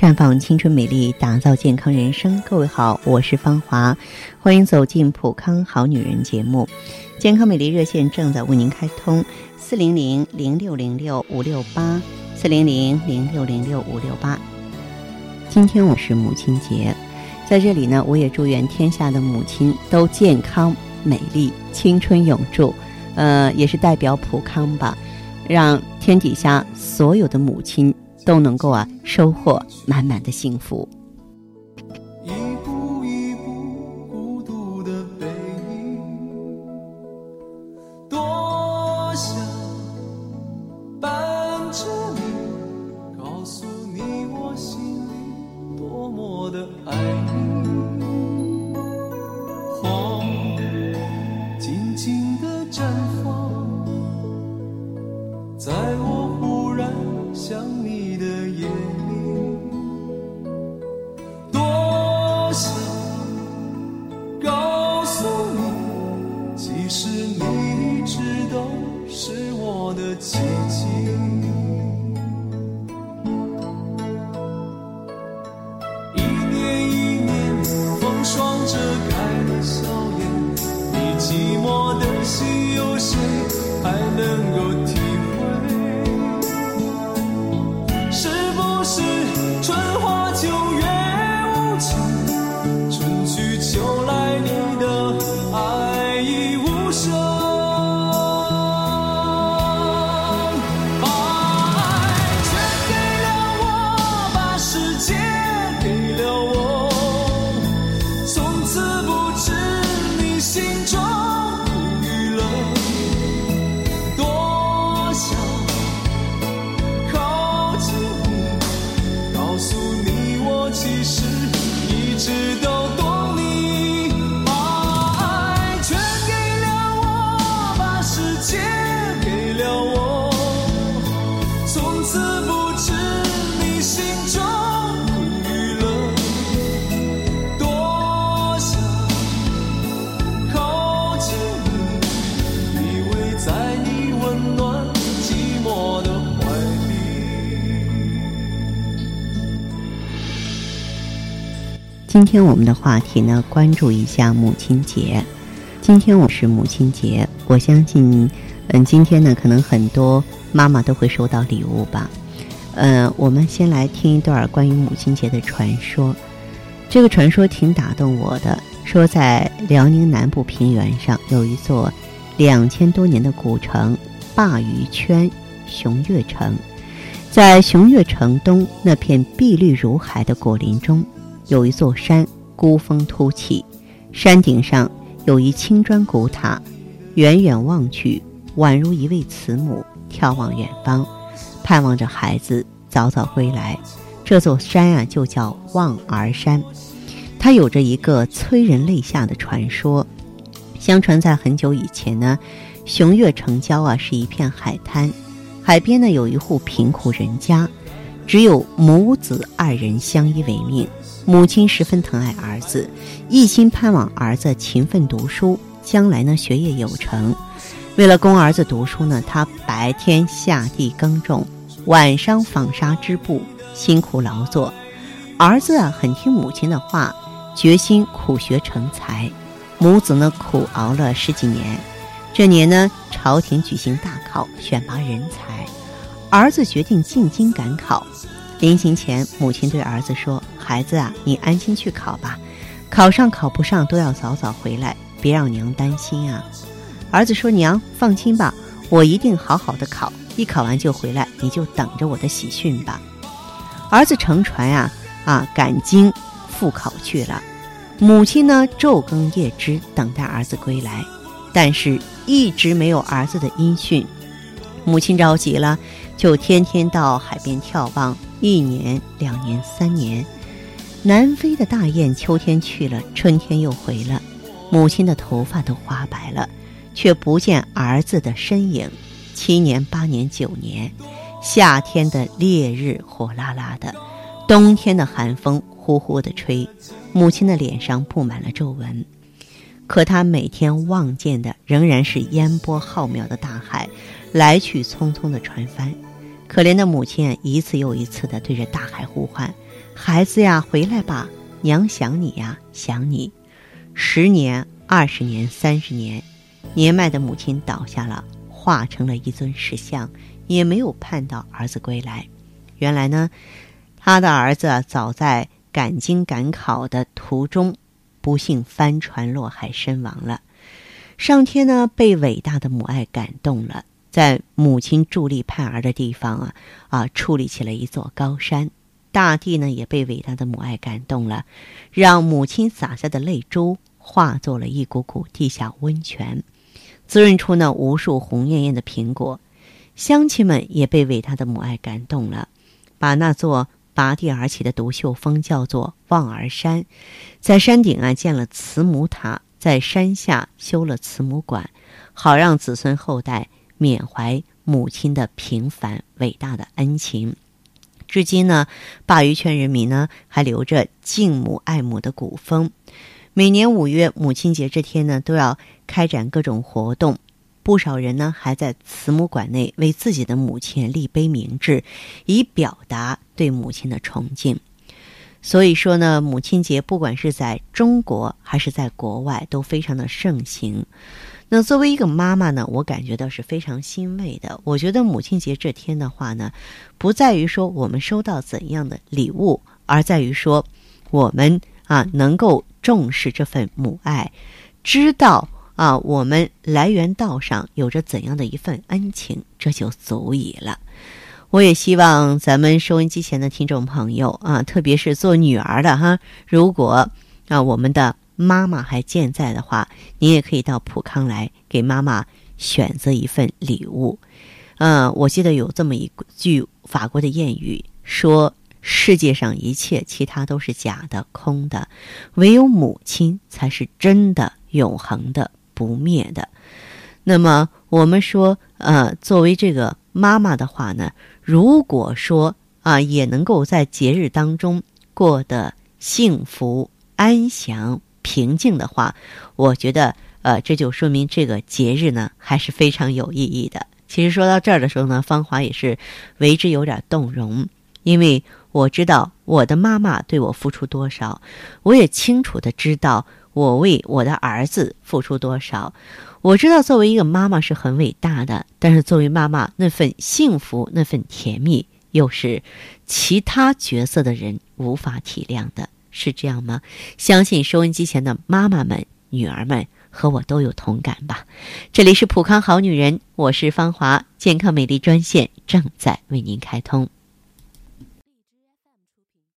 绽放青春美丽，打造健康人生。各位好，我是芳华，欢迎走进普康好女人节目。健康美丽热线正在为您开通，四零零零六零六五六八，四零零零六零六五六八。今天我是母亲节，在这里呢，我也祝愿天下的母亲都健康美丽，青春永驻。呃，也是代表普康吧，让天底下所有的母亲。都能够啊收获满满的幸福。一步一步孤独的背影，多想伴着你，告诉你我心里多么的爱谁还能够听？你我其实一直都今天我们的话题呢，关注一下母亲节。今天我是母亲节，我相信，嗯，今天呢，可能很多妈妈都会收到礼物吧。嗯，我们先来听一段关于母亲节的传说。这个传说挺打动我的，说在辽宁南部平原上有一座两千多年的古城——鲅鱼圈熊岳城。在熊岳城东那片碧绿如海的果林中。有一座山孤峰突起，山顶上有一青砖古塔，远远望去，宛如一位慈母眺望远方，盼望着孩子早早归来。这座山啊，就叫望儿山。它有着一个催人泪下的传说。相传在很久以前呢，熊岳城郊啊是一片海滩，海边呢有一户贫苦人家，只有母子二人相依为命。母亲十分疼爱儿子，一心盼望儿子勤奋读书，将来呢学业有成。为了供儿子读书呢，他白天下地耕种，晚上纺纱织布，辛苦劳作。儿子啊很听母亲的话，决心苦学成才。母子呢苦熬了十几年。这年呢，朝廷举行大考，选拔人才。儿子决定进京赶考。临行前，母亲对儿子说。孩子啊，你安心去考吧，考上考不上都要早早回来，别让娘担心啊。儿子说：“娘放心吧，我一定好好的考，一考完就回来，你就等着我的喜讯吧。”儿子乘船呀啊赶经赴考去了，母亲呢昼更夜织等待儿子归来，但是一直没有儿子的音讯，母亲着急了，就天天到海边眺望，一年、两年、三年。南飞的大雁秋天去了，春天又回了，母亲的头发都花白了，却不见儿子的身影。七年、八年、九年，夏天的烈日火辣辣的，冬天的寒风呼呼的吹，母亲的脸上布满了皱纹。可他每天望见的仍然是烟波浩渺的大海，来去匆匆的船帆。可怜的母亲一次又一次地对着大海呼唤。孩子呀，回来吧，娘想你呀，想你。”十年、二十年、三十年，年迈的母亲倒下了，化成了一尊石像，也没有盼到儿子归来。原来呢，他的儿子早在赶经赶考的途中，不幸翻船落海身亡了。上天呢，被伟大的母爱感动了，在母亲伫立盼儿的地方啊啊，矗立起了一座高山。大地呢，也被伟大的母爱感动了，让母亲洒下的泪珠化作了一股股地下温泉，滋润出那无数红艳艳的苹果。乡亲们也被伟大的母爱感动了，把那座拔地而起的独秀峰叫做望儿山，在山顶啊建了慈母塔。在山下修了慈母馆，好让子孙后代缅怀母亲的平凡伟大的恩情。至今呢，鲅鱼圈人民呢还留着敬母爱母的古风。每年五月母亲节这天呢，都要开展各种活动。不少人呢还在慈母馆内为自己的母亲立碑铭志，以表达对母亲的崇敬。所以说呢，母亲节不管是在中国还是在国外，都非常的盛行。那作为一个妈妈呢，我感觉到是非常欣慰的。我觉得母亲节这天的话呢，不在于说我们收到怎样的礼物，而在于说我们啊能够重视这份母爱，知道啊我们来源道上有着怎样的一份恩情，这就足以了。我也希望咱们收音机前的听众朋友啊，特别是做女儿的哈，如果啊我们的妈妈还健在的话，你也可以到普康来给妈妈选择一份礼物。嗯，我记得有这么一句法国的谚语，说世界上一切其他都是假的、空的，唯有母亲才是真的、永恒的、不灭的。那么我们说，呃，作为这个妈妈的话呢？如果说啊，也能够在节日当中过得幸福、安详、平静的话，我觉得呃，这就说明这个节日呢还是非常有意义的。其实说到这儿的时候呢，芳华也是为之有点动容，因为我知道我的妈妈对我付出多少，我也清楚的知道我为我的儿子付出多少。我知道作为一个妈妈是很伟大的，但是作为妈妈那份幸福、那份甜蜜，又是其他角色的人无法体谅的，是这样吗？相信收音机前的妈妈们、女儿们和我都有同感吧。这里是普康好女人，我是芳华，健康美丽专线正在为您开通。